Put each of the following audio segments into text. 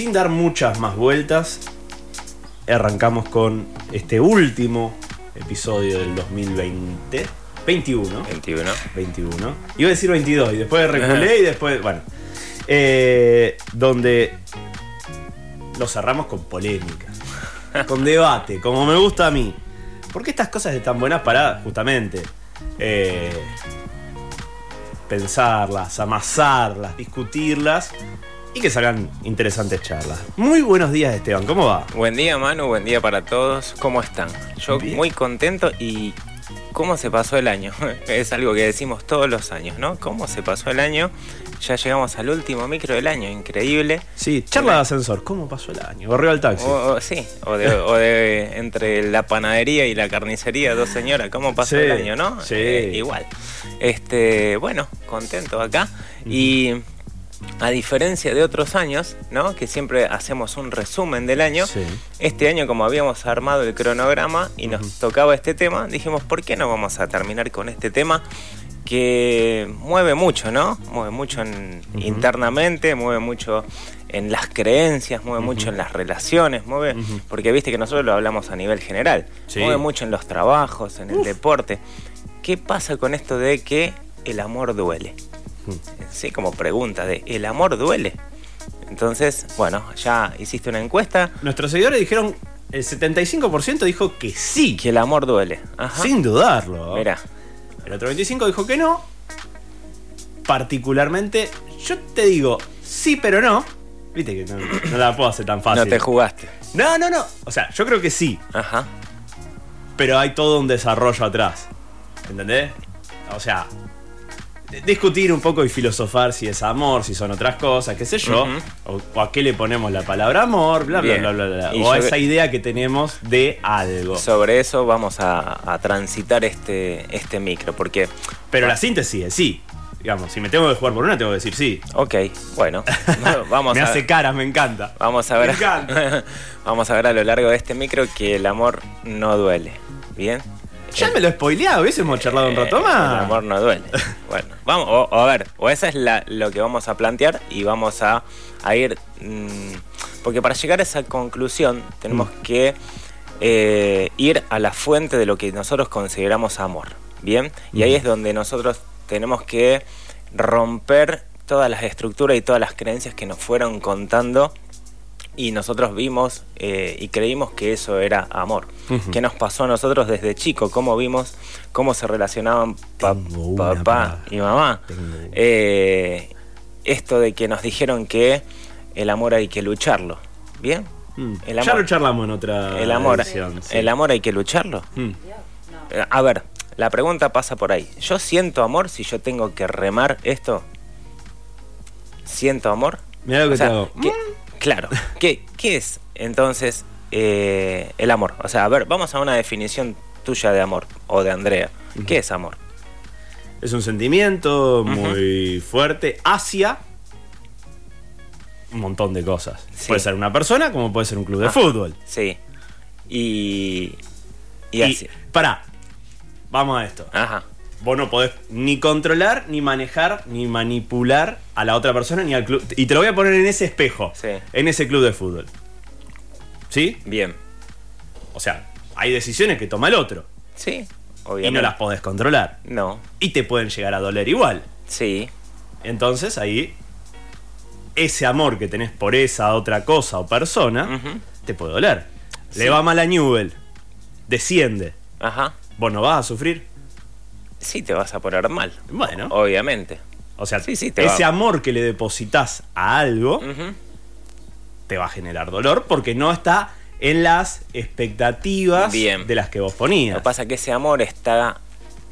sin dar muchas más vueltas, arrancamos con este último episodio del 2020. 21. 21. 21. Iba a decir 22 y después reculé y después, bueno. Eh, donde lo cerramos con polémica, con debate, como me gusta a mí. Porque estas cosas están buenas para, justamente, eh, pensarlas, amasarlas, discutirlas y que salgan interesantes charlas. Muy buenos días, Esteban, ¿cómo va? Buen día, Manu, buen día para todos. ¿Cómo están? Yo Bien. muy contento y cómo se pasó el año. es algo que decimos todos los años, ¿no? ¿Cómo se pasó el año? Ya llegamos al último micro del año, increíble. Sí, charla de ascensor, ¿cómo pasó el año? Corrió al taxi. O, o- sí, o de, o de entre la panadería y la carnicería, dos señoras, ¿cómo pasó Sí, el año, no? sí. Eh, igual. Este, bueno, contento acá. Y a diferencia de otros años, ¿no? Que siempre hacemos un resumen del año. Sí. Este año, como habíamos armado el cronograma y nos tocaba este tema, dijimos, ¿por qué no vamos a terminar con este tema? que mueve mucho, ¿no? Mueve mucho en- internamente, mueve mucho en las creencias, mueve mucho en las relaciones, mueve, porque viste que nosotros lo hablamos a nivel general, Sí. mueve mucho en los trabajos, en el deporte. ¿Qué pasa con esto de que el amor duele? Sí, como pregunta de, ¿el amor duele? Entonces, bueno, ya hiciste una encuesta, Nuestros seguidores dijeron, el 75% dijo que sí, que el amor duele. Ajá. sin dudarlo. Mira, El otro 25 dijo que no. Particularmente, yo te digo sí, pero no. Viste que no, no la puedo hacer tan fácil. no te jugaste. no, no, no. O sea, yo creo que sí, Ajá. pero hay todo un desarrollo atrás. ¿Entendés? O sea, discutir un poco y filosofar si es amor, si son otras cosas, qué sé yo. O, o a qué le ponemos la palabra amor, bla, bla, Bien. bla, bla, bla. O a esa idea que tenemos de algo. Sobre eso vamos a, a transitar este, este micro, porque... Pero la síntesis es sí. Digamos, si me tengo que jugar por una, tengo que decir sí. Ok, bueno, vamos me a... hace caras, me encanta. Vamos a ver. Me encanta. vamos a ver a lo largo de este micro que el amor no duele. ¿Bien? Ya me lo he spoileado, hubiésemos charlado un rato Eh, más. El amor no duele. Bueno, vamos, o, o a ver, o esa es la- lo que vamos a plantear y vamos a, a ir. mm, porque para llegar a esa conclusión tenemos Mm. que eh, ir a la fuente de lo que nosotros consideramos amor. ¿Bien? Y ahí Mm. es donde nosotros tenemos que romper todas las estructuras y todas las creencias que nos fueron contando y nosotros vimos eh, y creímos que eso era amor. Ujú. ¿Qué nos pasó a nosotros desde chico? ¿Cómo vimos cómo se relacionaban pa- papá palabra. y mamá? Eh, esto de que nos dijeron que el amor hay que lucharlo. ¿Bien? Mm. el Ya lo charlamos en otra el amor, edición, sí. el amor hay que lucharlo. Mm. Eh, A ver, la pregunta pasa por ahí. ¿Yo siento amor si yo tengo que remar esto? ¿Siento amor? Mirá lo que O sea, te hago. ¿qué- Claro. ¿Qué, qué es entonces eh, el amor? O sea, a ver, vamos a una definición tuya de amor o de Andrea. ¿Qué es amor? Es un sentimiento muy fuerte hacia un montón de cosas. Sí. Puede ser una persona como puede ser un club de Ah. fútbol. Sí. Y. Y, Y, así. pará, vamos a esto. Ajá. Vos no podés ni controlar, ni manejar, ni manipular a la otra persona, ni al club. Y te lo voy a poner en ese espejo, Sí. en ese club de fútbol. ¿Sí? Bien. O sea, hay decisiones que toma el otro. Sí. Y Obviamente. no las podés controlar. No. Y te pueden llegar a doler igual. Sí. Entonces ahí, ese amor que tenés por esa otra cosa o persona, te puede doler. Sí. Le va mal a Newell, desciende. Ajá. ¿Vos no vas a sufrir? Sí, te vas a poner mal. Bueno. Obviamente. O sea, Sí, sí, te ese va- amor que le depositas a algo te va a generar dolor porque no está en las expectativas Bien. de las que vos Lo ponías. que pasa es que ese amor está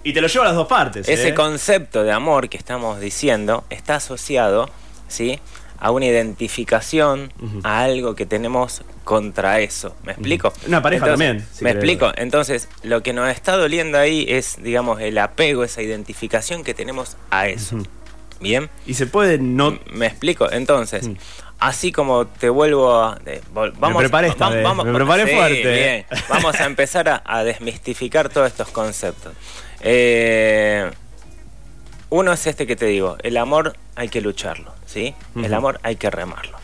Y te lo llevo a las dos partes. Ese ¿eh? concepto de amor que estamos diciendo está asociado, ¿sí? A una identificación, a algo que tenemos contra eso. ¿Me explico? Una pareja Entonces, también, si ¿Me explico? Entonces, lo que nos está doliendo ahí es, digamos, el apego, esa identificación que tenemos a eso. ¿Bien? Y se puede no. ¿Me explico? Entonces, así como te vuelvo a... vamos, preparé esta vamos- me preparé sí, fuerte, bien. eh. Vamos a empezar a, a desmistificar todos estos conceptos. Eh, uno es este que te digo, el amor hay que lucharlo, ¿sí? El amor hay que remarlo.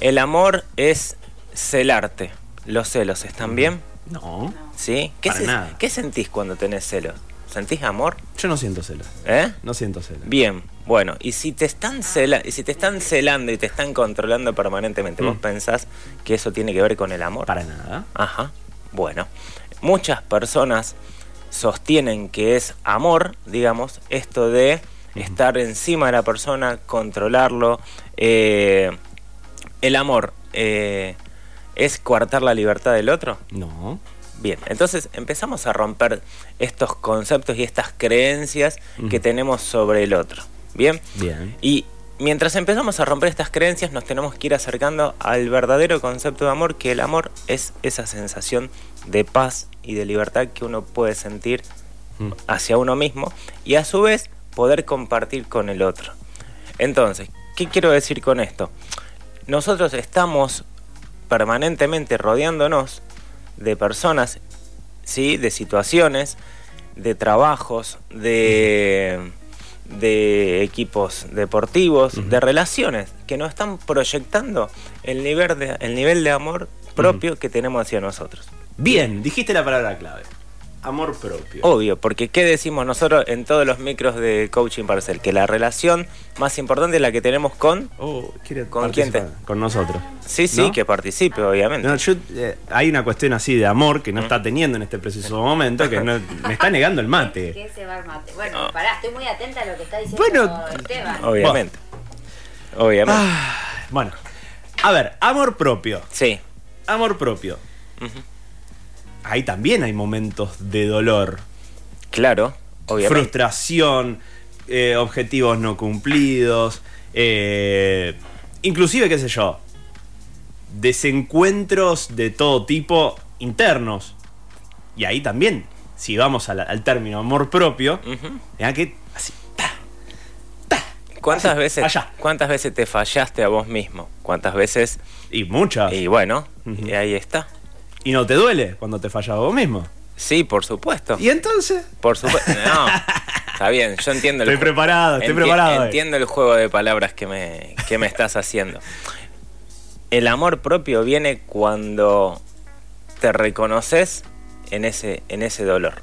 El amor es celarte. Los celos, ¿están bien? No. ¿Sí? ¿Qué, Para se- nada. ¿Qué sentís cuando tenés celos? ¿Sentís amor? Yo no siento celos. ¿Eh? No siento celos. Bien, bueno, y si te están cela y si te están celando y te están controlando permanentemente, ¿vos Mm. pensás que eso tiene que ver con el amor? Para nada. Ajá. Bueno, muchas personas sostienen que es amor, digamos, esto de estar encima de la persona, controlarlo. eh, el amor eh, es coartar la libertad del otro. No. Bien, entonces empezamos a romper estos conceptos y estas creencias que tenemos sobre el otro. Bien. Bien. Y mientras empezamos a romper estas creencias, nos tenemos que ir acercando al verdadero concepto de amor, que el amor es esa sensación de paz y de libertad que uno puede sentir Mm. hacia uno mismo y a su vez poder compartir con el otro. Entonces, ¿qué quiero decir con esto? Nosotros estamos permanentemente rodeándonos de personas, ¿sí? de situaciones, de trabajos, de, de equipos deportivos, de relaciones que nos están proyectando el nivel de, el nivel de amor propio que tenemos hacia nosotros. Bien, dijiste la palabra clave. Amor propio. Obvio, porque ¿qué decimos nosotros en todos los micros de coaching parcel? Que la relación más importante es la que tenemos con... Oh, quiere ¿Con quién te-. Con nosotros. Sí, sí, ¿No? que participe, obviamente. No, yo, eh, hay una cuestión así de amor que no está teniendo en este preciso momento, que no- me está negando el mate. ¿Qué se va el mate? Bueno, Ah. pará, estoy muy atenta a lo que está diciendo Bueno, Esteban. Obviamente. Obviamente. Ah, bueno, a ver, amor propio. Sí. Amor propio. Ahí también hay momentos de dolor, Claro, obviamente. frustración, eh, objetivos no cumplidos, eh, inclusive, qué sé yo, desencuentros de todo tipo internos. Y ahí también, si vamos al término amor propio, ya que así, ta, ¿Cuántas Así, veces, allá. ¿Cuántas veces te fallaste a vos mismo? ¿Cuántas veces? y muchas. Y bueno, y ahí está. Y no te duele cuando te falla vos mismo. Sí, por supuesto. Y entonces, Por supuesto. No. Está bien, yo entiendo el Estoy preparado, estoy enti- preparado, eh. Entiendo el juego de palabras que me, que me estás haciendo. El amor propio viene cuando te reconoces en ese, en ese dolor.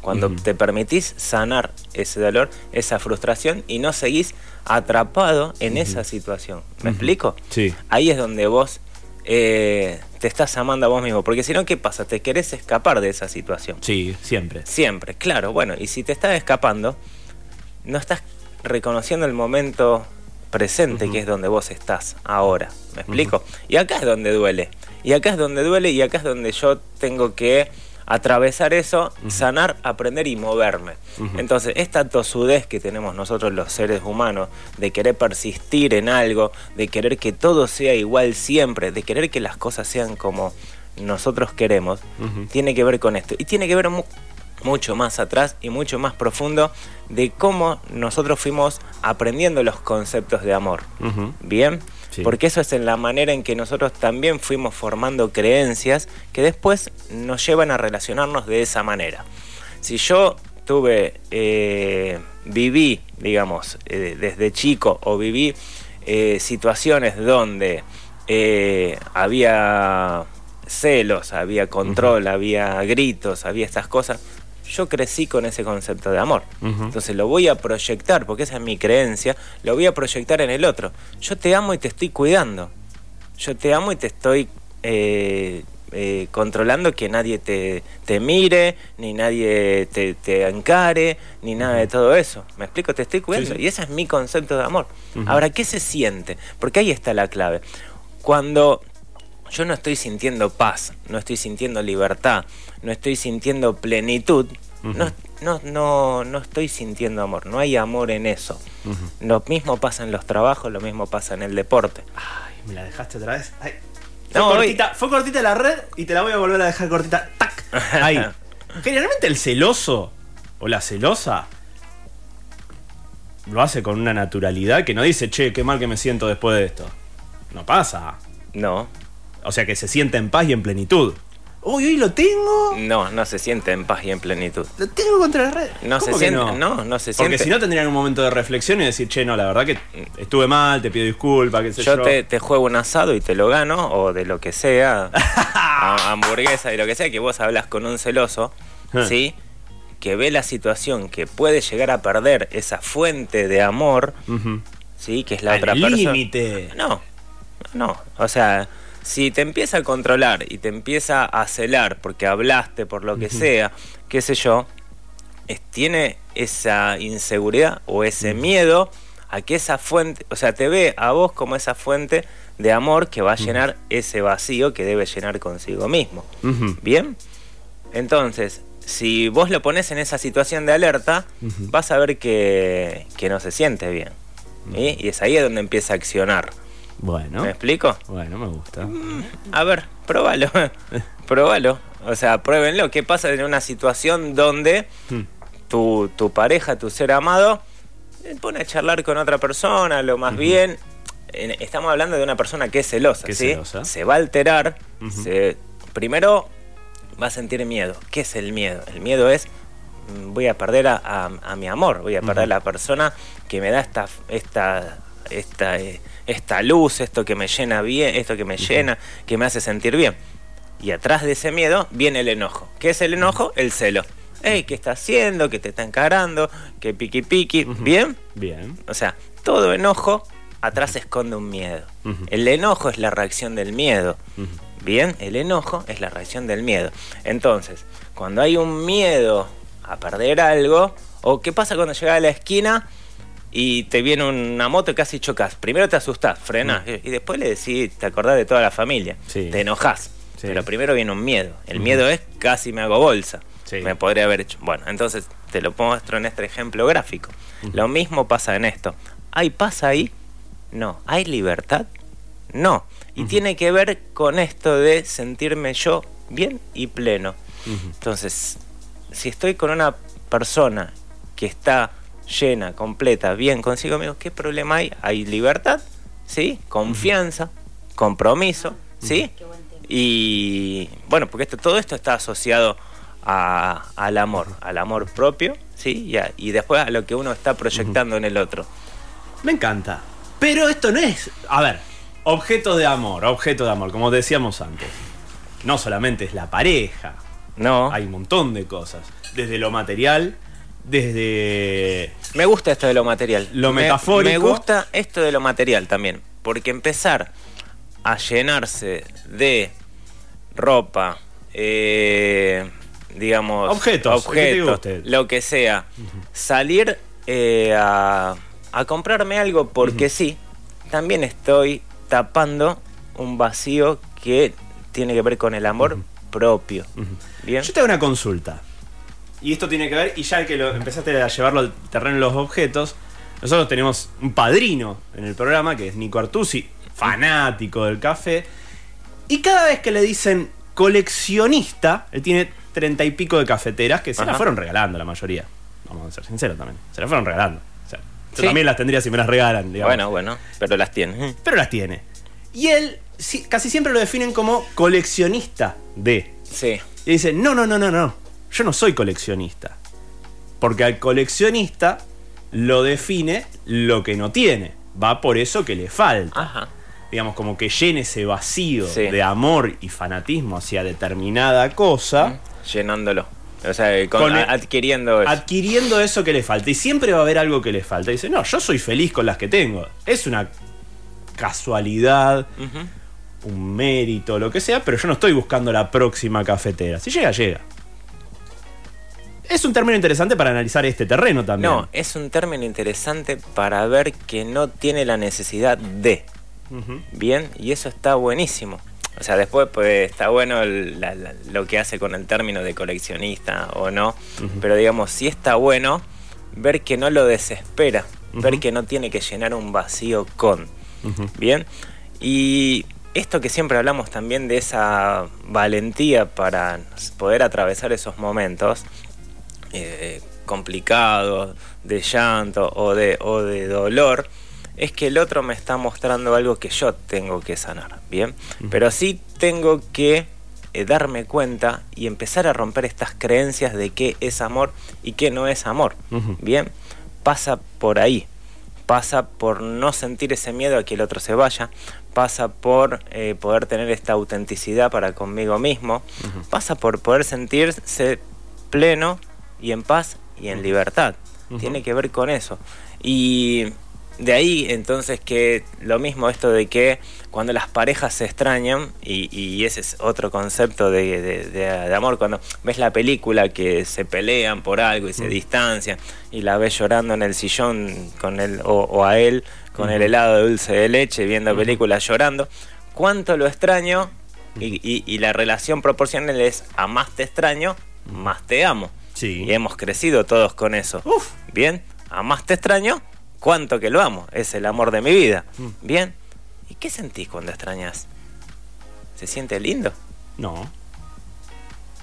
Cuando te permitís sanar ese dolor, esa frustración y no seguís atrapado en esa situación. ¿Me explico? Sí. Ahí es donde vos eh, te estás amando a vos mismo. Porque si no, ¿qué pasa? Te querés escapar de esa situación. sí, siempre. Siempre, claro. Bueno, y si te estás escapando, no estás reconociendo el momento presente que es donde vos estás ahora. ¿Me explico? Y acá es donde duele. Y acá es donde duele y acá es donde yo tengo que atravesar eso, sanar, aprender y moverme. Entonces, esta tosudez que tenemos nosotros los seres humanos, de querer persistir en algo, de querer que todo sea igual siempre, de querer que las cosas sean como nosotros queremos, tiene que ver con esto. Y tiene que ver mu- mucho más atrás y mucho más profundo de cómo nosotros fuimos aprendiendo los conceptos de amor. Bien, Sí. porque eso es en la manera en que nosotros también fuimos formando creencias que después nos llevan a relacionarnos de esa manera. Si yo tuve, eh, viví, digamos, eh, desde chico o viví eh, situaciones donde eh, había celos, había control, había gritos, había estas cosas, yo crecí con ese concepto de amor. Entonces lo voy a proyectar, porque esa es mi creencia, lo voy a proyectar en el otro. Yo te amo y te estoy cuidando. Yo te amo y te estoy eh, eh, controlando que nadie te, te mire, ni nadie te, te encare, ni nada de todo eso. ¿Me explico? Te estoy cuidando. Sí. Y ese es mi concepto de amor. Ahora, ¿qué se siente? Porque ahí está la clave. Cuando yo no estoy sintiendo paz, no estoy sintiendo libertad, no estoy sintiendo plenitud, no, no, no, no estoy sintiendo amor, no hay amor en eso. Lo mismo pasa en los trabajos, lo mismo pasa en el deporte. Ay, me la dejaste otra vez. Ay. Fue, No, cortita, fue cortita la red y te la voy a volver a dejar cortita. ¡Tac! Ahí. Generalmente el celoso o la celosa lo hace con una naturalidad que no dice, che, qué mal que me siento después de esto. No pasa. No, O sea que se siente en paz y en plenitud. Hoy, hoy lo tengo. No, no se siente en paz y en plenitud. Lo tengo contra la red. No se ¿Cómo que siente, no? no, no se Porque siente. si no tendrían un momento de reflexión y decir, che, no, la verdad que estuve mal, te pido disculpas, qué sé yo. Yo te, te juego un asado y te lo gano, o de lo que sea, a- hamburguesa y lo que sea, que vos hablas con un celoso, Eh. ¿sí? Que ve la situación, que puede llegar a perder esa fuente de amor. ¿sí? Que es la Al otra persona. límite. No, no. O sea, si te empieza a controlar y te empieza a celar porque hablaste, por lo que sea, qué sé yo, es- tiene esa inseguridad o ese miedo a que esa fuente, o sea, te ve a vos como esa fuente de amor que va a llenar ese vacío que debe llenar consigo mismo. ¿Bien? Entonces, si vos lo pones en esa situación de alerta, vas a ver que, que no se siente bien. ¿sí? Y es ahí donde empieza a accionar. Bueno. ¿Me explico? Bueno, me gusta. A ver, probalo. probalo. O sea, pruébenlo. ¿Qué pasa en una situación donde Hmm. tu, tu pareja, tu ser amado, pone a charlar con otra persona, lo más bien. en- Estamos hablando de una persona que es celosa, ¿sí? celosa. Se va a alterar. Se- primero va a sentir miedo. ¿Qué es el miedo? El miedo es mm, voy a perder a, a- a mi amor, voy a perder a la persona que me da esta, esta, esta, eh, esta luz, esto que me llena bien, esto que me llena, que me hace sentir bien. Y atrás de ese miedo viene el enojo. ¿Qué es el enojo? El celo. Ey, ¿qué está haciendo? ¿Qué te está encarando? ¿Qué piqui piqui? ¿Bien? Bien. O sea, todo enojo atrás esconde un miedo. El enojo es la reacción del miedo. Bien, el enojo es la reacción del miedo. Entonces, cuando hay un miedo a perder algo, o qué pasa cuando llegas a la esquina y te viene una moto y casi chocas. Primero te asustás, frenás, y después le decís, te acordás de toda la familia. Sí. Te enojás. Sí. Pero primero viene un miedo. El miedo es casi me hago bolsa. Sí. Me podría haber hecho. Bueno, entonces te lo muestro en este ejemplo gráfico. Lo mismo pasa en esto. ¿Hay paz ahí? No. ¿Hay libertad? No. Y tiene que ver con esto de sentirme yo bien y pleno. Entonces, si estoy con una persona que está llena, completa, bien consigo mismo, ¿qué problema hay? Hay libertad, ¿sí? Confianza, compromiso, ¿sí? Y bueno, porque esto, todo esto está asociado a- al amor, al amor propio, ¿sí? Y, a- y después a lo que uno está proyectando en el otro. Me encanta. Pero esto no es. A ver, objeto de amor, objeto de amor, como decíamos antes. No solamente es la pareja, No, hay un montón de cosas. Desde lo material, desde. me gusta esto de lo material. Lo Me- metafórico. Me gusta esto de lo material también, porque empezar a llenarse de ropa, eh, digamos, Objetos, que objetos, lo que sea, salir eh, a, a comprarme algo porque sí, también estoy tapando un vacío que tiene que ver con el amor propio. Bien. Yo te hago una consulta. Y esto tiene que ver, y ya que lo empezaste a llevarlo al terreno de los objetos, nosotros tenemos un padrino en el programa que es Nico Artusi, fanático del café. Y cada vez que le dicen coleccionista, él tiene treinta y pico de cafeteras que se las fueron regalando la mayoría. Vamos a ser sinceros también. Se las fueron regalando. O sea, yo Sí. también las tendría si me las regalan, digamos. Bueno, bueno, pero las tiene. Pero las tiene. Y él casi siempre lo definen como coleccionista de. Sí. Y dice, no, no, no, no, no. Yo no soy coleccionista. Porque al coleccionista lo define lo que no tiene. Va por eso que le falta. Ajá. Digamos, como que llene ese vacío Sí. de amor y fanatismo hacia determinada cosa, Llenándolo. O sea, con- Con el- a- adquiriendo eso. adquiriendo eso que le falta. Y siempre va a haber algo que le falta. Y dice, no, yo soy feliz con las que tengo. Es una casualidad, un mérito, lo que sea, pero yo no estoy buscando la próxima cafetera. Si llega, llega. Es un término interesante para analizar este terreno también. No, es un término interesante para ver que no tiene la necesidad de. Bien, y eso está buenísimo. O sea, después pues, está bueno el- la- la- lo que hace con el término de coleccionista o no. Pero digamos, sí está bueno ver que no lo desespera. Ver que no tiene que llenar un vacío con. Bien. Y esto que siempre hablamos también de esa valentía para poder atravesar esos momentos eh, complicados, de llanto o de, o de dolor, es que el otro me está mostrando algo que yo tengo que sanar, ¿bien? Pero sí tengo que eh, darme cuenta y empezar a romper estas creencias de qué es amor y qué no es amor. Bien, pasa por ahí. Pasa por no sentir ese miedo a que el otro se vaya. Pasa por eh, poder tener esta autenticidad para conmigo mismo. Pasa por poder sentirse pleno y en paz y en libertad. Tiene que ver con eso. Y de ahí entonces que lo mismo esto de que cuando las parejas se extrañan, y, y ese es otro concepto de, de- de- de amor, cuando ves la película que se pelean por algo y se distancian y la ves llorando en el sillón con él o, o a él con el helado de dulce de leche viendo películas llorando, cuánto lo extraño y, y- y la relación proporcional es a más te extraño, más te amo. Sí. Y hemos crecido todos con eso. Uf. Bien, a más te extraño, cuánto que lo amo. Es el amor de mi vida. Mm. Bien. ¿Y qué sentís cuando extrañas? ¿Se siente lindo? No.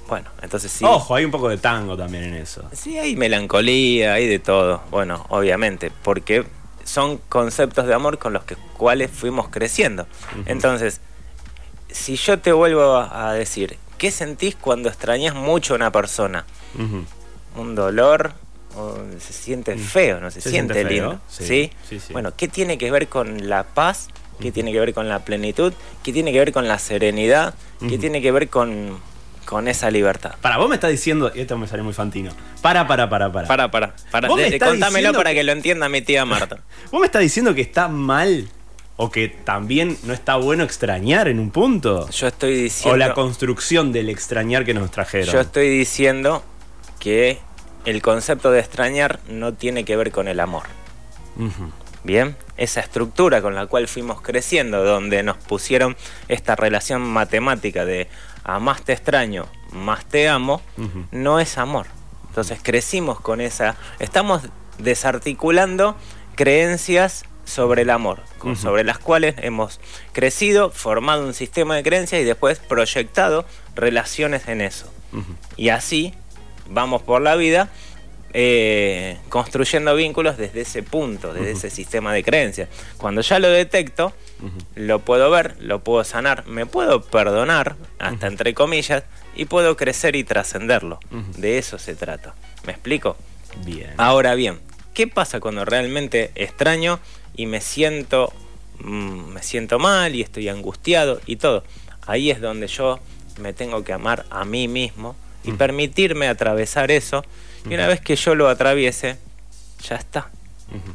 Bueno, entonces sí. Ojo, hay un poco de tango también en eso. Sí, hay melancolía, hay de todo. Bueno, obviamente, porque son conceptos de amor con los que, cuales fuimos creciendo. Entonces, si yo te vuelvo a decir, ¿qué sentís cuando extrañas mucho a una persona? Un dolor, o se siente feo, no se, Mm. Se siente, lindo. sí, ¿sí? sí, sí. Bueno, ¿qué tiene que ver con la paz? ¿Qué tiene que ver con la plenitud? ¿Qué tiene que ver con la serenidad? ¿Qué tiene que ver con, con esa libertad? Para, vos me estás diciendo, y esto me salió muy fantino. Para, para, para, para. Para, para, para. Vos me de- estás contámelo diciendo para que lo entienda mi tía Marta. ¿Vos me estás diciendo que está mal o que también no está bueno extrañar en un punto? Yo estoy O diciendo. la construcción del extrañar que nos trajeron. Yo estoy diciendo que el concepto de extrañar no tiene que ver con el amor. Bien, esa estructura con la cual fuimos creciendo, donde nos pusieron esta relación matemática de a más te extraño, más te amo, no es amor. Entonces crecimos con esa, estamos desarticulando creencias sobre el amor, sobre las cuales hemos crecido, formado un sistema de creencias y después proyectado relaciones en eso. Y así vamos por la vida eh, construyendo vínculos desde ese punto, desde ese sistema de creencias. Cuando ya lo detecto, lo puedo ver, lo puedo sanar, me puedo perdonar, hasta entre comillas, y puedo crecer y trascenderlo. De eso se trata. ¿Me explico? Bien. Ahora bien, ¿qué pasa cuando realmente extraño y me siento, mm, me siento mal y estoy angustiado y todo? Ahí es donde yo me tengo que amar a mí mismo y Mm. permitirme atravesar eso. Y una vez que yo lo atraviese, ya está.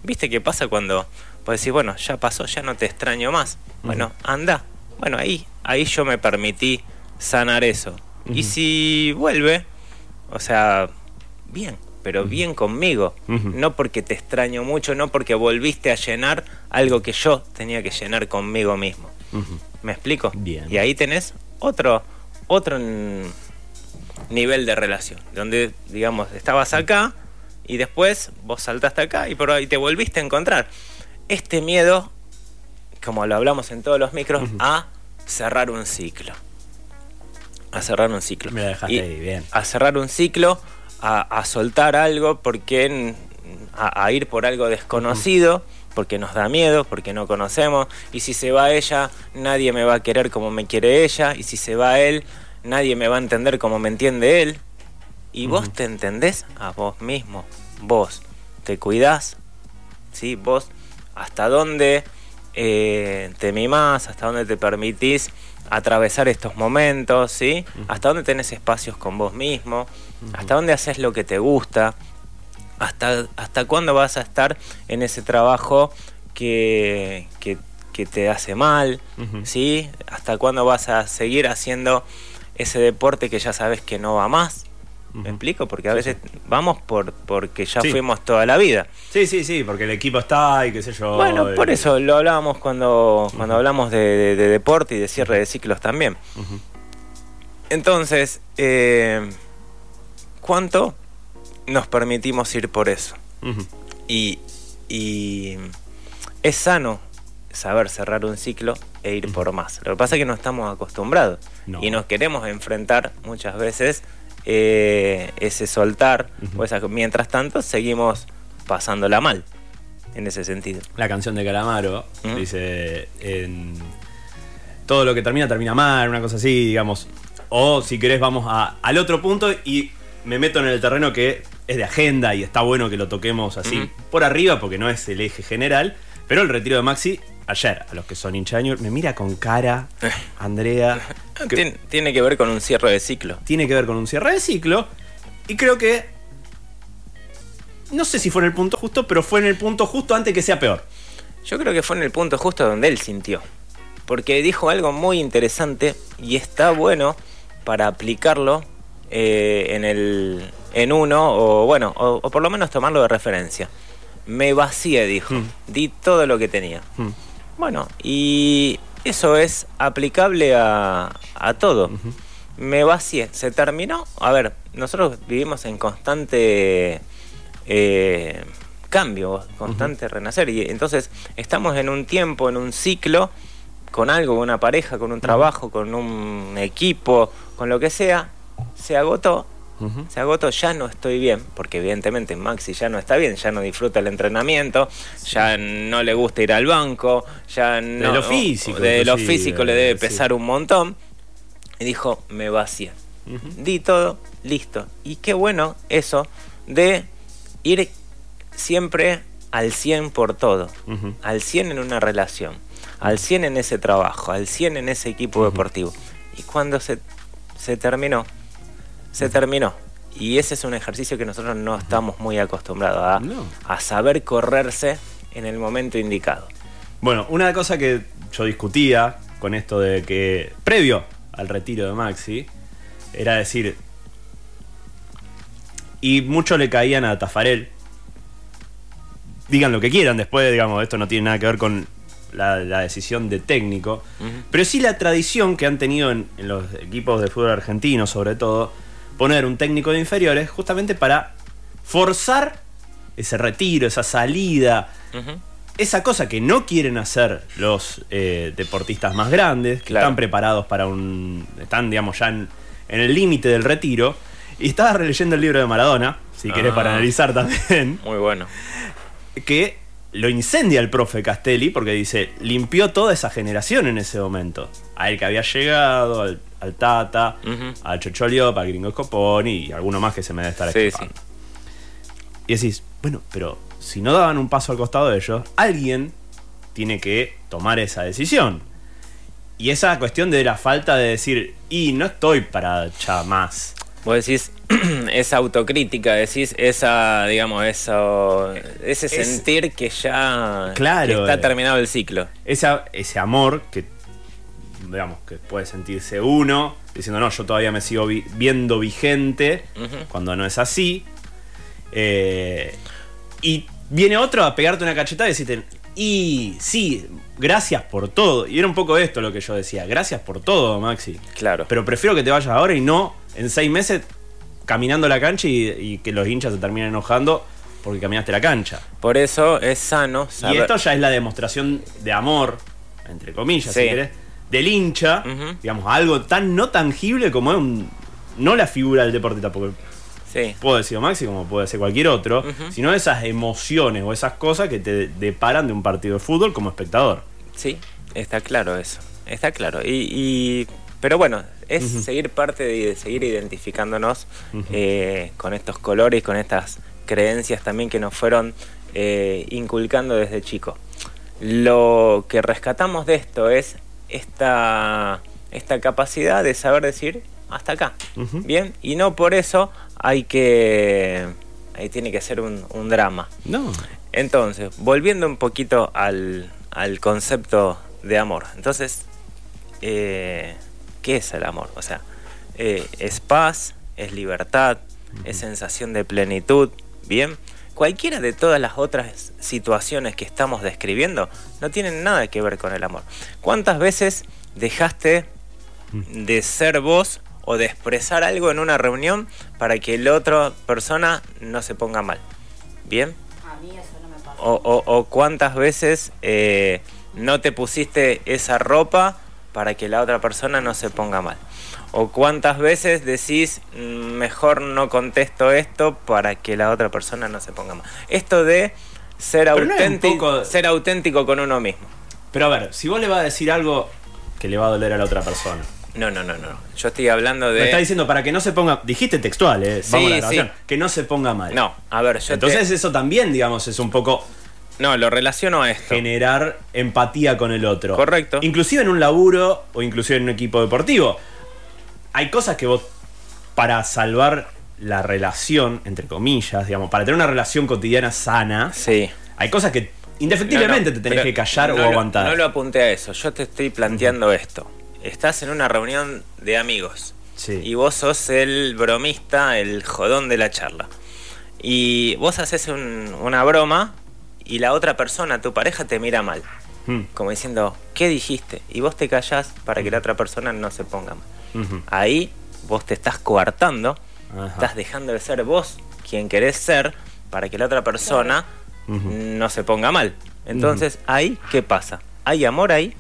¿Viste qué pasa cuando puedes decir, bueno, ya pasó, ya no te extraño más? Bueno, anda. Bueno, ahí, ahí yo me permití sanar eso. Y si vuelve, o sea, bien, pero bien conmigo. No porque te extraño mucho, no porque volviste a llenar algo que yo tenía que llenar conmigo mismo. ¿Me explico? Bien. Y ahí tenés otro, otro nivel de relación, donde, digamos, estabas acá y después vos saltaste acá y por ahí te volviste a encontrar. Este miedo, como lo hablamos en todos los micros, a cerrar un ciclo. A cerrar un ciclo. Me dejaste Y ahí, bien. A cerrar un ciclo, a, a soltar algo, porque a, a ir por algo desconocido, porque nos da miedo, porque no conocemos. Y si se va ella, nadie me va a querer como me quiere ella. Y si se va él, nadie me va a entender como me entiende él. Y vos te entendés a vos mismo. Vos te cuidás, ¿sí? Vos hasta dónde eh, te mimás, hasta dónde te permitís atravesar estos momentos, ¿sí? Hasta dónde tenés espacios con vos mismo, hasta dónde haces lo que te gusta, hasta, hasta cuándo vas a estar en ese trabajo que, que, que te hace mal. ¿sí? Hasta cuándo vas a seguir haciendo ese deporte que ya sabes que no va más. ¿Me explico? Porque a veces vamos por porque ya Sí. fuimos toda la vida. Sí, sí, sí, porque el equipo está y qué sé yo. Bueno, eh, por eso lo hablábamos cuando, cuando hablamos de, de- de deporte y de cierre de ciclos también. Entonces, eh, ¿cuánto nos permitimos ir por eso? Y, y es sano saber cerrar un ciclo e ir por más. Lo que pasa es que no estamos acostumbrados No. y nos queremos enfrentar muchas veces eh, ese soltar. Mientras tanto, seguimos pasándola mal en ese sentido. La canción de Calamaro Ujú. dice: en- Todo lo que termina, termina mal, una cosa así, digamos. O si querés, vamos a- al otro punto y me meto en el terreno que es de agenda y está bueno que lo toquemos así por arriba porque no es el eje general. Pero el retiro de Maxi, ayer, a los que son hincha Newell's, me mira con cara, Andrea. que Tien- tiene que ver con un cierre de ciclo. tiene que ver con un cierre de ciclo. Y creo que. No sé si fue en el punto justo, pero fue en el punto justo antes que sea peor. Yo creo que fue en el punto justo donde él sintió. Porque dijo algo muy interesante y está bueno para aplicarlo eh, en el en uno o bueno, o, o por lo menos tomarlo de referencia. Me vacié, dijo. Hmm. Di todo lo que tenía. Hmm. Bueno, y eso es aplicable a, a todo. Me vacié, se terminó. A ver, nosotros vivimos en constante eh, cambio, constante renacer. Y entonces estamos en un tiempo, en un ciclo, con algo, con una pareja, con un trabajo, con un equipo, con lo que sea. Se agotó, se agotó, ya no estoy bien, porque evidentemente Maxi ya no está bien, ya no disfruta el entrenamiento, ya no le gusta ir al banco, ya no... lo físico, De lo físico le debe sí. pesar un montón. Y dijo, me. Ujú. Di todo, listo. Y qué bueno eso de ir siempre al 100 por todo. Al 100 en una relación, al 100 en ese trabajo, al 100 en ese equipo deportivo. Y cuando se, se terminó, se terminó. Y ese es un ejercicio que nosotros no estamos muy acostumbrados a, No. a saber correrse en el momento indicado. Bueno, una cosa que yo discutía con esto de que, previo al retiro de Maxi, era decir. Y muchos le caían a Tafarel. Digan lo que quieran, después, digamos, esto no tiene nada que ver con la, la decisión de técnico. Pero sí la tradición que han tenido en, en los equipos de fútbol argentino, sobre todo, poner un técnico de inferiores justamente para forzar ese retiro, esa salida, esa cosa que no quieren hacer los eh, deportistas más grandes, que Claro. están preparados para un. están, digamos, ya en, en el límite del retiro. Y estaba releyendo el libro de Maradona, si querés, Ah. para analizar también, Muy bueno. que lo incendia el profe Castelli porque dice, limpió toda esa generación en ese momento. A él que había llegado, al, al Tata, al Chocholio, a Gringo Scoponi y alguno más que se me debe estar Sí, escapando. Y decís, bueno, pero si no daban un paso al costado de ellos, alguien tiene que tomar esa decisión. Y esa cuestión de la falta de decir, y no estoy para ya más. Vos decís esa autocrítica, decís esa, digamos, eso, ese Es- sentir que ya Claro, que está terminado el ciclo. Esa, ese amor que, digamos, que puede sentirse uno, diciendo, no, yo todavía me sigo vi- viendo vigente, cuando no es así. Eh, y viene otro a pegarte una cachetada y decirte, y sí, gracias por todo. Y era un poco esto lo que yo decía, gracias por todo, Maxi. Claro. Pero prefiero que te vayas ahora y no en seis meses caminando la cancha y, y que los hinchas se terminen enojando porque caminaste la cancha. Por eso es sano Y saber. esto ya es la demostración de amor, entre comillas, Sí. si querés, del hincha, digamos, algo tan no tangible como es un. No la figura del deportista, porque Sí. puedo decir Maxi como puede ser cualquier otro, sino esas emociones o esas cosas que te deparan de un partido de fútbol como espectador. Sí, está claro eso. Está claro. Y, y- pero bueno, es seguir parte de seguir identificándonos eh, con estos colores, con estas creencias también que nos fueron eh, inculcando desde chico. Lo que rescatamos de esto es esta, esta capacidad de saber decir hasta acá. Bien, y no por eso hay que. Ahí tiene que ser un, un drama. No. Entonces, volviendo un poquito al, al concepto de amor. Entonces, eh, ¿qué es el amor? O sea, eh, es paz, es libertad, es sensación de plenitud, ¿bien? Cualquiera de todas las otras situaciones que estamos describiendo no tienen nada que ver con el amor. ¿Cuántas veces dejaste de ser vos o de expresar algo en una reunión para que la otra persona no se ponga mal? ¿Bien? A mí eso no me pasa. O, o- o cuántas veces eh, no te pusiste esa ropa para que la otra persona no se ponga mal. O cuántas veces decís, "Mm, mejor no contesto esto para que la otra persona no se ponga mal. Esto de ser, no auténtico, poco- ser auténtico con uno mismo. Pero a ver, si vos le vas a decir algo que le va a doler a la otra persona, No, no, no, no. Yo estoy hablando Me está de. diciendo para que no se ponga. Dijiste textual, ¿eh? Vamos a la Sí, sí. Que no se ponga mal. No, a ver, yo. Entonces te- eso también, digamos, es un poco No, lo relaciono a esto. generar empatía con el otro. Correcto. Inclusive en un laburo o inclusive en un equipo deportivo. Hay cosas que vos, para salvar la relación, entre comillas, digamos, para tener una relación cotidiana sana, Sí. hay cosas que indefectiblemente No, no, te tenés que callar no o lo- aguantar. No lo apunté a eso. Yo te estoy planteando esto. Estás en una reunión de amigos. Sí. Y vos sos el bromista, el jodón de la charla. Y vos haces un- una broma y la otra persona, tu pareja, te mira mal. Mm, Como diciendo, ¿qué dijiste? Y vos te callás para que la otra persona no se ponga mal. Ahí vos te estás coartando, Ajá. estás dejando de ser vos quien querés ser para que la otra persona no se ponga mal. Entonces, ahí, ¿qué pasa? ¿Hay amor ahí?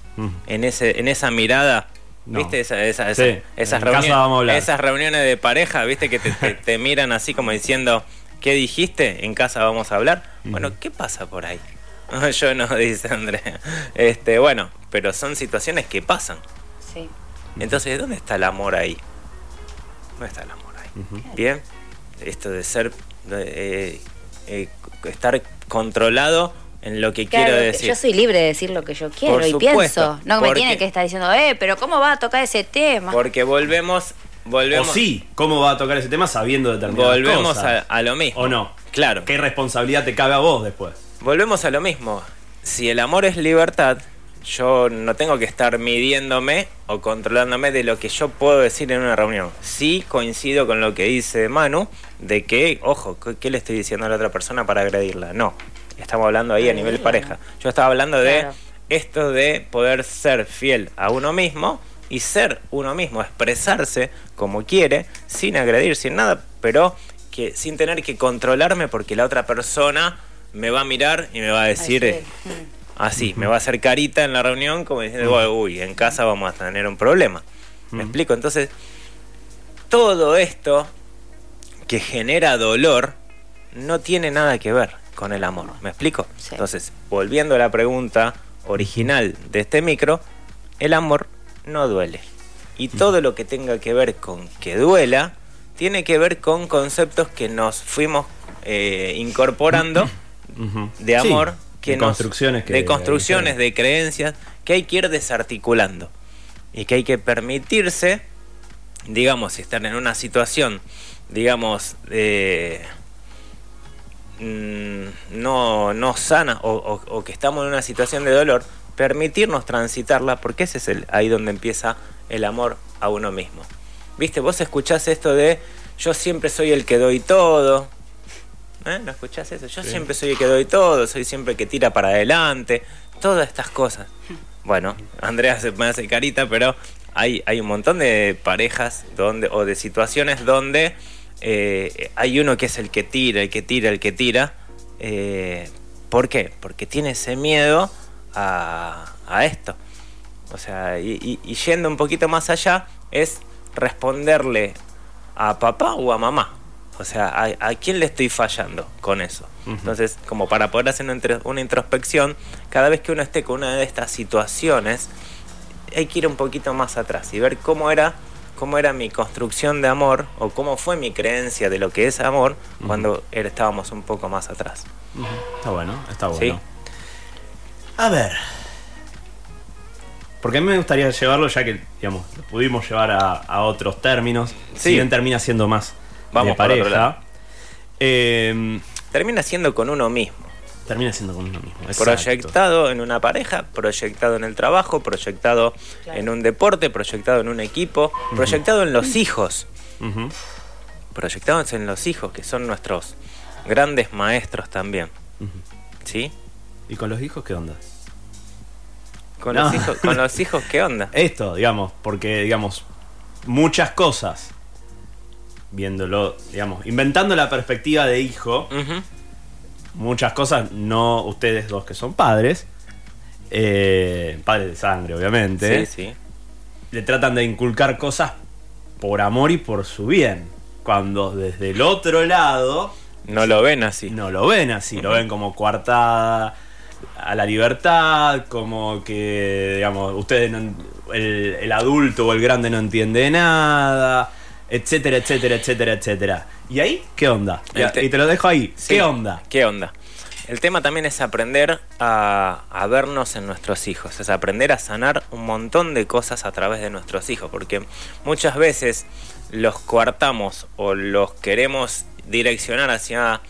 En, ese, en esa mirada. No. ¿Viste? Esa- esa- Sí, esa- esas, reuniones, esas reuniones de pareja, ¿viste? Que te, te- te miran así como diciendo, ¿qué dijiste? En casa vamos a hablar. Bueno, ¿qué pasa por ahí? Yo no, dice Andrea. Este, bueno, pero son situaciones que pasan. Sí. Entonces, ¿dónde está el amor ahí? ¿Dónde está el amor ahí? Bien, esto de ser, de, eh, eh, estar controlado en lo que Claro, quiero decir. yo soy libre de decir lo que yo quiero Por y supuesto, pienso. No me tiene que estar diciendo, eh, pero ¿cómo va a tocar ese tema? Porque volvemos, O sí, ¿cómo va a tocar ese tema sabiendo determinadas volvemos a, cosas? a lo mismo. ¿O no? Claro. ¿Qué responsabilidad te cabe a vos después? Volvemos a lo mismo. Si el amor es libertad, yo no tengo que estar midiéndome o controlándome de lo que yo puedo decir en una reunión. Sí coincido con lo que dice Manu, de que, ojo, ¿qué- ¿qué le estoy diciendo a la otra persona para agredirla? No, estamos hablando ahí a nivel pareja. Yo estaba hablando de Claro. esto de poder ser fiel a uno mismo y ser uno mismo, expresarse como quiere, sin agredir, sin nada, pero que sin tener que controlarme porque la otra persona me va a mirar y me va a decir Así eh, así, me va a hacer carita en la reunión como diciendo, uy, en casa vamos a tener un problema. ¿Me explico? Entonces, todo esto que genera dolor no tiene nada que ver con el amor. ¿Me explico? Sí. Entonces, volviendo a la pregunta original de este micro, el amor no duele. Y todo lo que tenga que ver con que duela, tiene que ver con conceptos que nos fuimos eh, incorporando de Sí, amor, que de nos- construcciones que de construcciones, de creencias, que hay que ir desarticulando. Y que hay que permitirse, digamos, si están en una situación, digamos, eh, no, no sana o, o- o que estamos en una situación de dolor, permitirnos transitarla, porque ese es el, ahí donde empieza el amor a uno mismo. ¿Viste? Vos escuchás esto de yo siempre soy el que doy todo. ¿Eh? ¿No escuchás eso? Yo siempre soy el que doy todo, soy siempre el que tira para adelante, todas estas cosas. Bueno, Andrea se me hace carita, pero hay, hay un montón de parejas donde, o de situaciones donde eh, hay uno que es el que tira, el que tira, el que tira. Eh, ¿Por qué? Porque tiene ese miedo a, a esto. O sea, y, y- y yendo un poquito más allá, es responderle a papá o a mamá. O sea, ¿a, a quién le estoy fallando con eso? Entonces, como para poder hacer una, una introspección, cada vez que uno esté con una de estas situaciones, hay que ir un poquito más atrás y ver cómo era, cómo era mi construcción de amor o cómo fue mi creencia de lo que es amor cuando era- estábamos un poco más atrás. Está bueno, está Sí. A ver. Porque a mí me gustaría llevarlo, ya que, digamos, lo pudimos llevar a, a otros términos. Sí. Si bien termina siendo más Vamos de otro pareja. lado. eh, Termina siendo con uno mismo. termina siendo con uno mismo. exacto. Proyectado en una pareja, proyectado en el trabajo, proyectado Claro. en un deporte, proyectado en un equipo, proyectado en los hijos. Ujú. Proyectados en los hijos, que son nuestros grandes maestros también. ¿Sí? ¿Y con los hijos qué onda? Con, No. los hijos, con los hijos, ¿qué onda? Esto, digamos, porque, digamos, muchas cosas, viéndolo, digamos, inventando la perspectiva de hijo, muchas cosas, no ustedes dos que son padres, eh, padres de sangre, obviamente, Sí, sí. le tratan de inculcar cosas por amor y por su bien. Cuando desde el otro lado No lo ven así. no lo ven así, lo ven como coartada a la libertad, como que, digamos, ustedes no- el, el adulto o el grande no entiende nada, etcétera, etcétera, etcétera, etcétera. ¿Y ahí qué onda? Te- y te lo dejo ahí. Sí, ¿Qué onda? ¿Qué onda? El tema también es aprender a, a vernos en nuestros hijos, es aprender a sanar un montón de cosas a través de nuestros hijos, porque muchas veces los coartamos o los queremos direccionar hacia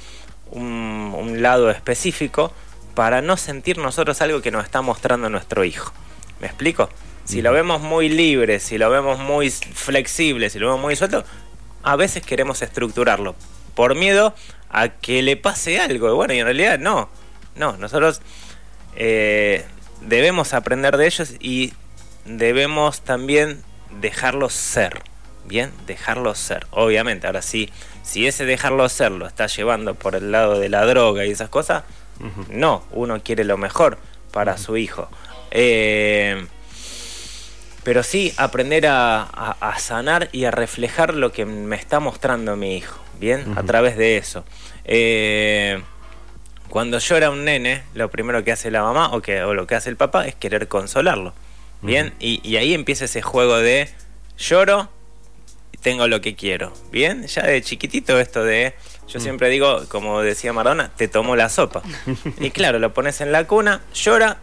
un, un lado específico para no sentir nosotros algo que nos está mostrando nuestro hijo. ¿Me explico? Si lo vemos muy libre, si lo vemos muy flexible, si lo vemos muy suelto, a veces queremos estructurarlo por miedo a que le pase algo. Bueno, y en realidad no. No, nosotros eh, debemos aprender de ellos y debemos también dejarlos ser. Bien, dejarlos ser. Obviamente, ahora sí, si ese dejarlos ser lo está llevando por el lado de la droga y esas cosas, no, uno quiere lo mejor para su hijo. Eh, pero sí aprender a, a- a sanar y a reflejar lo que me está mostrando mi hijo, ¿bien? A través de eso. Eh, cuando llora un nene, lo primero que hace la mamá o, que, o lo que hace el papá es querer consolarlo, ¿bien? y, y ahí empieza ese juego de lloro y tengo lo que quiero, ¿bien? Ya de chiquitito esto de... Yo siempre digo, como decía Maradona, te tomo la sopa. y claro, lo pones en la cuna, llora,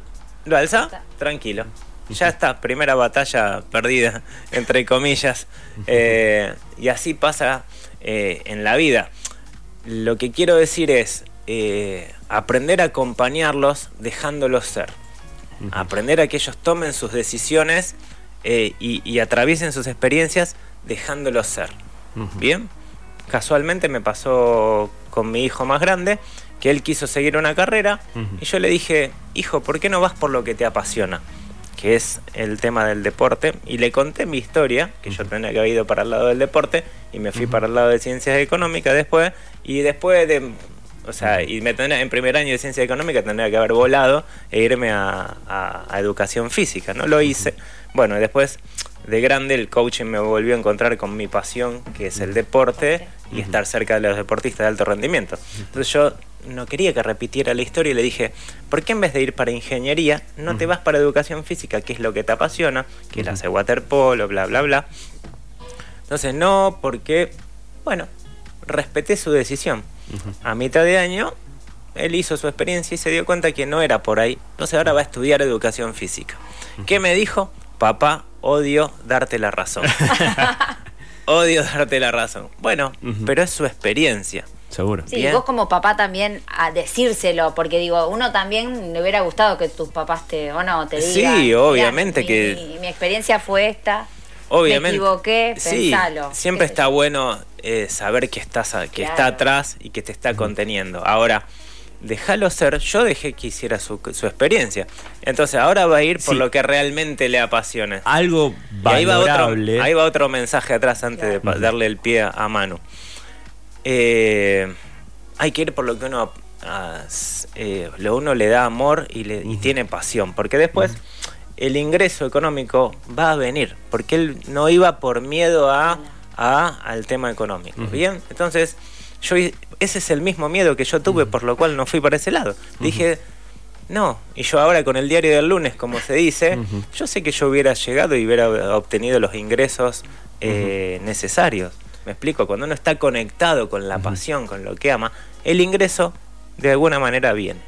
lo alza, tranquilo. Ya está, primera batalla perdida, entre comillas. Eh, y así pasa eh, en la vida. Lo que quiero decir es eh, aprender a acompañarlos dejándolos ser. Aprender a que ellos tomen sus decisiones eh, y, y atraviesen sus experiencias dejándolos ser. Bien, casualmente me pasó con mi hijo más grande que él quiso seguir una carrera y yo le dije, hijo, ¿por qué no vas por lo que te apasiona? que es el tema del deporte, y le conté mi historia, que yo tenía que haber ido para el lado del deporte, y me fui para el lado de ciencias económicas después, y después de, o sea, y me tendría, en primer año de ciencias económicas tendría que haber volado e irme a, a- a educación física, ¿no? Lo hice. Bueno, después de grande el coaching me volvió a encontrar con mi pasión, que es el deporte, y estar cerca de los deportistas de alto rendimiento. Entonces yo no quería que repitiera la historia y le dije, ¿por qué en vez de ir para ingeniería, no te vas para educación física, que es lo que te apasiona, que es hacer waterpolo, bla, bla, bla? Entonces no, porque, bueno, respeté su decisión. A mitad de año, él hizo su experiencia y se dio cuenta que no era por ahí. Entonces ahora va a estudiar educación física. ¿Qué me dijo? Papá, odio darte la razón. odio darte la razón. Bueno, pero es su experiencia. Seguro. Sí, Bien. vos como papá también a decírselo, porque digo, uno también le hubiera gustado que tus papás te, o no, te Sí, digan. "Mirá, obviamente mi- que- Mi, mi experiencia fue esta. Obviamente. Me equivoqué, Sí, pensalo. siempre está bueno eh, saber que, estás que está atrás y que te está conteniendo. Ahora, déjalo ser. Yo dejé que hiciera su, su experiencia. Entonces, ahora va a ir por Sí. lo que realmente le apasione. Algo Y ahí va, otro, valorable. ahí va otro mensaje atrás antes de darle el pie a Manu. Eh, hay que ir por lo que uno, eh, lo uno le da amor y, le, y tiene pasión, porque después el ingreso económico va a venir, porque él no iba por miedo a, a- al tema económico. Bien, entonces yo ese es el mismo miedo que yo tuve, por lo cual no fui para ese lado. Dije, no, y yo ahora con el diario del lunes, como se dice, yo sé que yo hubiera llegado y hubiera obtenido los ingresos eh, necesarios. Me explico, cuando uno está conectado con la pasión, con lo que ama, el ingreso de alguna manera viene.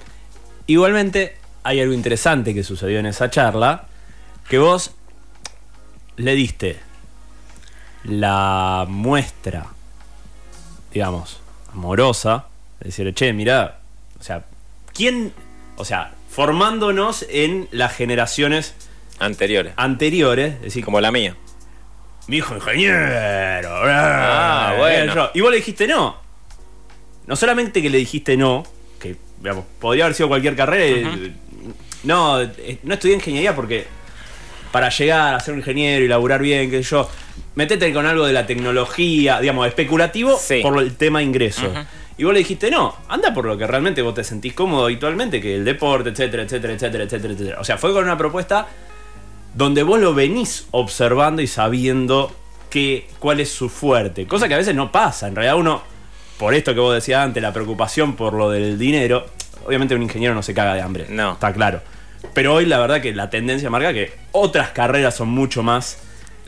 Igualmente, hay algo interesante que sucedió en esa charla, que vos le diste la muestra, digamos, amorosa, de decir, che, mirá, o sea, ¿quién, o sea, formándonos en las generaciones Anteriores. anteriores, es decir, Como la mía. mi hijo ingeniero. Ah, bueno. yo. Y vos le dijiste no. No solamente que le dijiste no, que digamos, podría haber sido cualquier carrera. Ujú. No, eh, no estudié ingeniería porque para llegar a ser un ingeniero y laburar bien, que yo, metete con algo de la tecnología, digamos, especulativo Sí. por el tema ingreso. Y vos le dijiste, no, anda por lo que realmente vos te sentís cómodo habitualmente, que el deporte, etcétera, etcétera, etcétera, etcétera, etcétera. O sea, fue con una propuesta donde vos lo venís observando y sabiendo que, cuál es su fuerte. Cosa que a veces no pasa. En realidad uno, por esto que vos decías antes, la preocupación por lo del dinero, obviamente un ingeniero no se caga de hambre. No. Está claro. Pero hoy la verdad que la tendencia marca que otras carreras son mucho más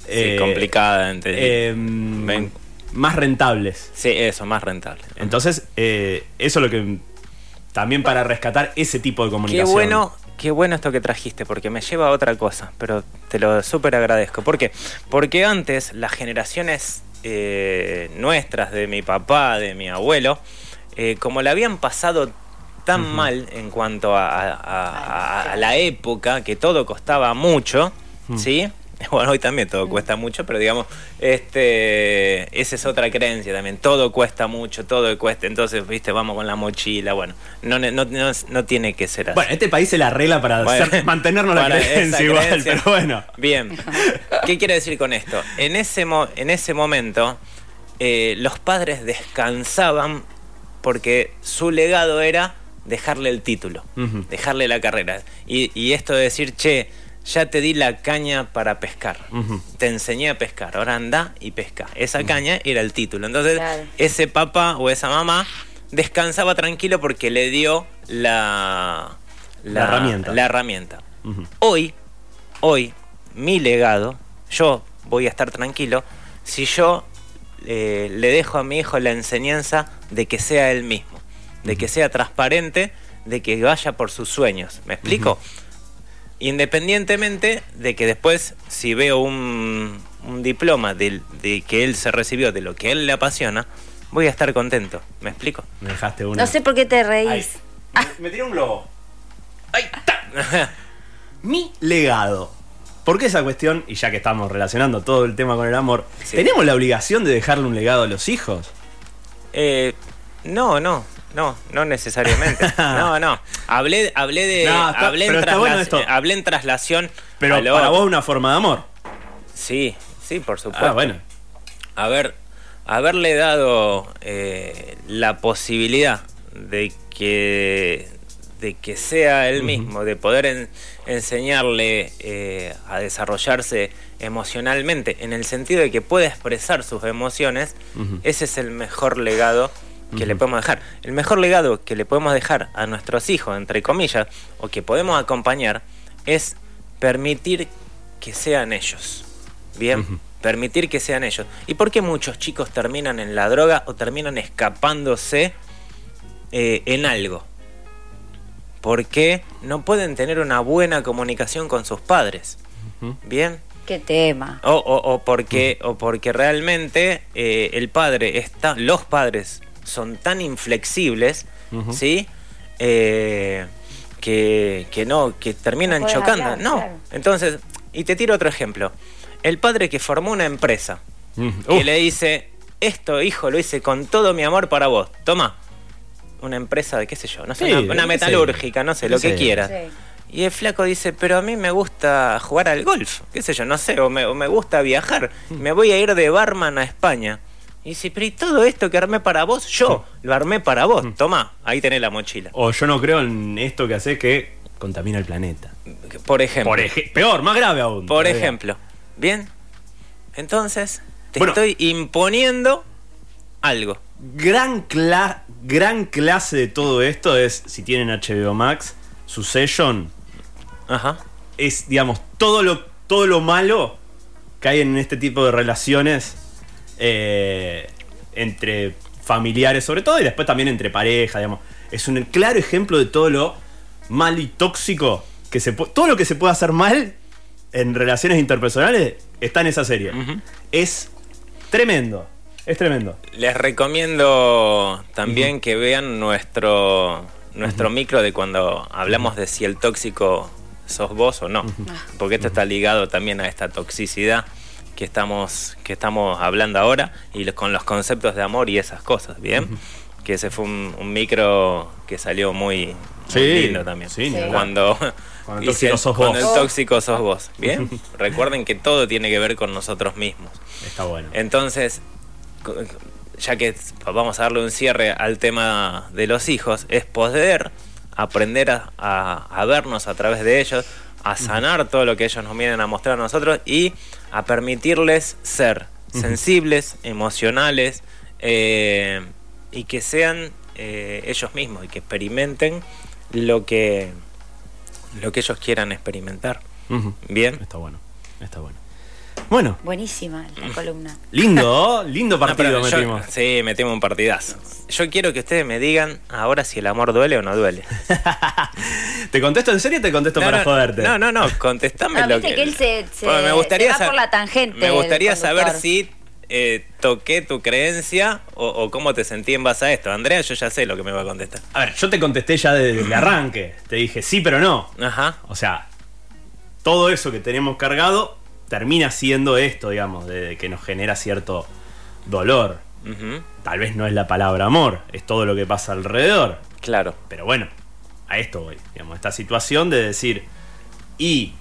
Sí, eh, complicada. eh, más rentables. sí, eso, más rentable. Entonces, eh, eso es lo que también para rescatar ese tipo de Qué comunicación. bueno, qué bueno esto que trajiste, porque me lleva a otra cosa, pero te lo súper agradezco. ¿Por qué? Porque antes las generaciones eh, nuestras, de mi papá, de mi abuelo, eh, como la habían pasado tan mal en cuanto a, a- a- a la época, que todo costaba mucho, ¿sí? Bueno, hoy también todo cuesta mucho, pero digamos, este, esa es otra creencia también. Todo cuesta mucho, todo cuesta. Entonces, viste, vamos con la mochila. Bueno, no, no, no, no tiene que ser así. Bueno, este país se la arregla para Bueno, mantenernos la para creencia esa igual, creencia. pero bueno. Bien. ¿Qué quiere decir con esto? En ese, mo- en ese momento, eh, los padres descansaban porque su legado era dejarle el título, dejarle la carrera. Y, y esto de decir, che, ya te di la caña para pescar. Te enseñé a pescar, ahora anda y pesca. Esa caña era el título. Entonces, Claro. ese papá o esa mamá descansaba tranquilo porque le dio la, La herramienta. la herramienta. Hoy, hoy, mi legado, yo voy a estar tranquilo si yo eh, le dejo a mi hijo la enseñanza de que sea él mismo, de que sea transparente, de que vaya por sus sueños. ¿Me explico? Independientemente de que después, si veo un, un diploma del- de, que él se recibió de lo que él le apasiona, voy a estar contento. ¿Me explico? Me dejaste una. No sé por qué te reís. Me, me tiró un globo. Ahí está. Mi legado. ¿Por qué esa cuestión? Y ya que estamos relacionando todo el tema con el amor, Sí. ¿tenemos la obligación de dejarle un legado a los hijos? Eh, no, no, no, no necesariamente. No, no. Hablé, hablé de. No, está- hablé, en está bueno trasla- esto. hablé en traslación. Pero a lo para vos una forma de amor. Sí, sí, por supuesto. Ah, bueno. Haber, haberle dado eh, la posibilidad de que, de que sea él mismo, de poder en- enseñarle eh, a desarrollarse emocionalmente, en el sentido de que pueda expresar sus emociones, ese es el mejor legado que le podemos dejar. El mejor legado que le podemos dejar a nuestros hijos, entre comillas, o que podemos acompañar, es permitir que sean ellos. Bien, permitir que sean ellos. ¿Y por qué muchos chicos terminan en la droga o terminan escapándose eh, en algo? Porque no pueden tener una buena comunicación con sus padres. Bien. Qué tema. O, o- o porque, o porque realmente eh, el padre está, los padres son tan inflexibles. ¿sí? Eh, que, que no, que terminan No chocando. hablar, no. claro. Entonces, y te tiro otro ejemplo. El padre que formó una empresa, Mm. que le dice, esto hijo lo hice con todo mi amor para vos, toma. Una empresa de qué sé yo, no sé, Sí, una, metalúrgica, no sé, lo que. Sí. Y el flaco dice, pero a mí me gusta jugar al golf, qué sé yo, no sé, o me, o me gusta viajar, me voy a ir de barman a España. Y dice, pero ¿y todo esto que armé para vos? Yo lo armé para vos, toma, ahí tenés la mochila. O yo no creo en esto que hace que contamina el planeta. Por ejemplo. Por ej- peor, más grave aún. Por todavía. ejemplo. ¿Bien? Entonces, te Bueno. estoy imponiendo algo. Gran, cla- gran clase de todo esto es, si tienen HBO Max, su session Ajá. es, digamos, todo lo, todo lo malo que hay en este tipo de relaciones eh, entre familiares, sobre todo, y después también entre pareja, digamos. Es un claro ejemplo de todo lo mal y tóxico que se todo lo que se puede hacer mal en relaciones interpersonales está en esa serie. Es tremendo, es tremendo. Les recomiendo también que vean nuestro, nuestro micro de cuando hablamos de si el tóxico sos vos o no. Porque esto está ligado también a esta toxicidad que estamos, que estamos hablando ahora y lo- con los conceptos de amor y esas cosas, ¿bien? Que ese fue un, un micro que salió muy, lindo también. sí, cuando Cuando el tóxico sos cuando vos. el tóxico sos vos, ¿bien? Recuerden que todo tiene que ver con nosotros mismos. Está bueno. Entonces, ya que vamos a darle un cierre al tema de los hijos, es poder aprender a, a- a vernos a través de ellos, a sanar todo lo que ellos nos vienen a mostrar a nosotros y a permitirles ser sensibles, emocionales eh, y que sean eh, ellos mismos y que experimenten lo que lo que ellos quieran experimentar. Bien. Está bueno, está bueno. Bueno, Buenísima la columna. lindo, lindo No, partido yo- metimos. sí, metimos un partidazo. Yo quiero que ustedes me digan ahora si el amor duele o no duele. ¿Te contesto en serio o te contesto no, para no, joderte? No, no, no, contestame No, lo que... que él se- se- Bueno, se va por la tangente, Me gustaría saber si eh, toqué tu creencia o, o cómo te sentí en base a esto. Andrea, yo ya sé lo que me va a contestar. A ver, yo te contesté ya desde el arranque. Te dije sí, pero no. Ajá. O sea, todo eso que tenemos cargado termina siendo esto, digamos, de que nos genera cierto dolor. Tal vez no es la palabra amor, es todo lo que pasa alrededor. Claro. Pero bueno, a esto voy. Digamos, esta situación de decir, y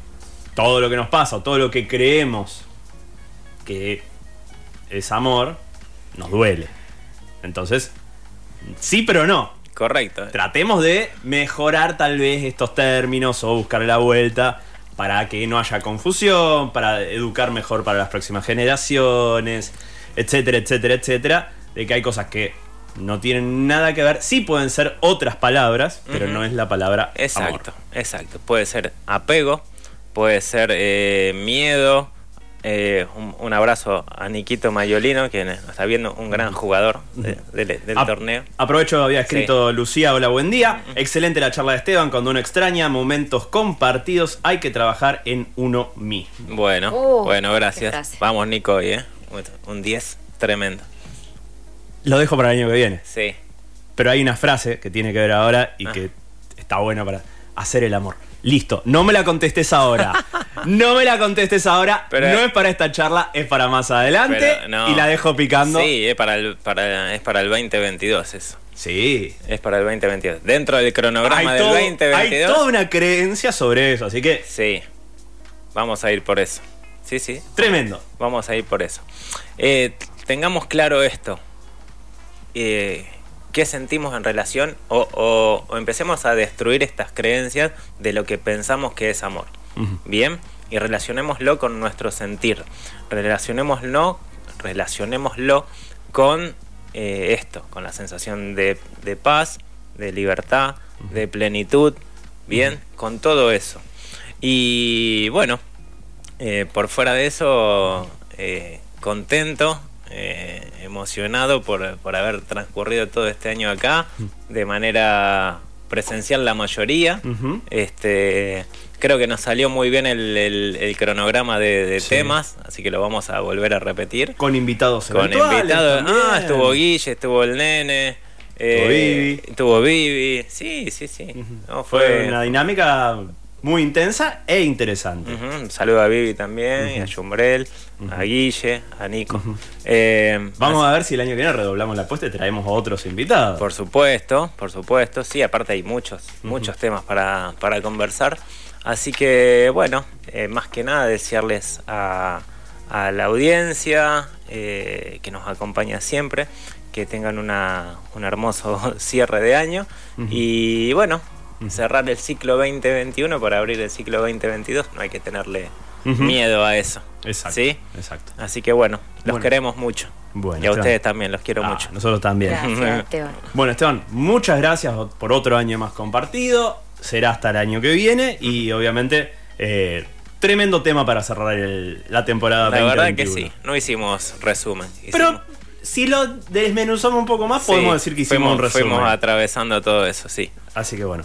todo lo que nos pasa, o todo lo que creemos que es amor, nos duele. Entonces, sí, pero no. Correcto. Tratemos de mejorar tal vez estos términos o buscar la vuelta para que no haya confusión, para educar mejor para las próximas generaciones, etcétera, etcétera, etcétera. De que hay cosas que no tienen nada que ver, sí pueden ser otras palabras, pero no es la palabra Exacto, amor. exacto. Puede ser apego, puede ser eh, miedo. Eh, un, un abrazo a Niquito Mayolino, que nos está viendo un gran jugador de- del, torneo. Aprovecho, había escrito Lucía, hola, buen día. Excelente la charla de Esteban, cuando uno extraña momentos compartidos, hay que trabajar en uno mismo. Bueno, Uh, bueno, gracias. Vamos, Nico, hoy, ¿eh? Un 10 tremendo. Lo dejo para el año que viene. Sí. Pero hay una frase que tiene que ver ahora y Ah. que está buena para hacer el amor. Listo, no me la contestes ahora. no me la contestes ahora. Pero- no es para esta charla, es para más adelante. Pero no. Y la dejo picando. Sí, es para, el, para, es para el 2022 eso. Sí. Es para el 2022. Dentro del cronograma Hay, del todo- hay 2022. toda una creencia sobre eso, así que Sí. Vamos a ir por eso. Sí, sí. tremendo. Vamos a ir por eso. Eh, tengamos claro esto. Eh, ¿Qué sentimos en relación? O, o- o empecemos a destruir estas creencias de lo que pensamos que es amor. Bien, y relacionémoslo con nuestro sentir. Relacionémoslo, relacionémoslo con eh, esto, con la sensación de, de paz, de libertad, de plenitud. Bien, con todo eso. Y bueno, eh, por fuera de eso, eh, contento, eh, emocionado por, por haber transcurrido todo este año acá, de manera presencial la mayoría. Este, creo que nos salió muy bien el, el- el cronograma de, de Sí. temas, así que lo vamos a volver a repetir. Con invitados Con invitados. también. Ah, estuvo Guille, estuvo el nene. eh, Vivi. Estuvo Vivi. Sí, sí, sí. No, Fue una dinámica muy intensa e interesante. Un saludo a Vivi también, y a Jumbrel, a Guille, a Nico. Eh, Vamos así- a ver si el año que viene redoblamos la apuesta y traemos a otros invitados. Por supuesto, por supuesto. Sí, aparte hay muchos, muchos temas para, para conversar. Así que, bueno, eh, más que nada desearles a, a la audiencia eh, que nos acompaña siempre, que tengan una, un hermoso cierre de año. Y bueno, cerrar el ciclo 2021 para abrir el ciclo 2022. No hay que tenerle miedo a eso. Exacto. ¿Sí? Exacto. Así que bueno, los Bueno. queremos mucho. Bueno, y a Esteban. ustedes también, los quiero Ah, mucho. Nosotros también. Gracias, Esteban. Bueno, Esteban, muchas gracias por otro año más compartido. Será hasta el año que viene y obviamente eh, tremendo tema para cerrar el- la temporada La verdad que 2021. sí, no hicimos resumen. Pero si lo desmenuzamos un poco más, sí, podemos decir que hicimos fuimos, un resumen. Fuimos atravesando todo eso, sí. Así que bueno.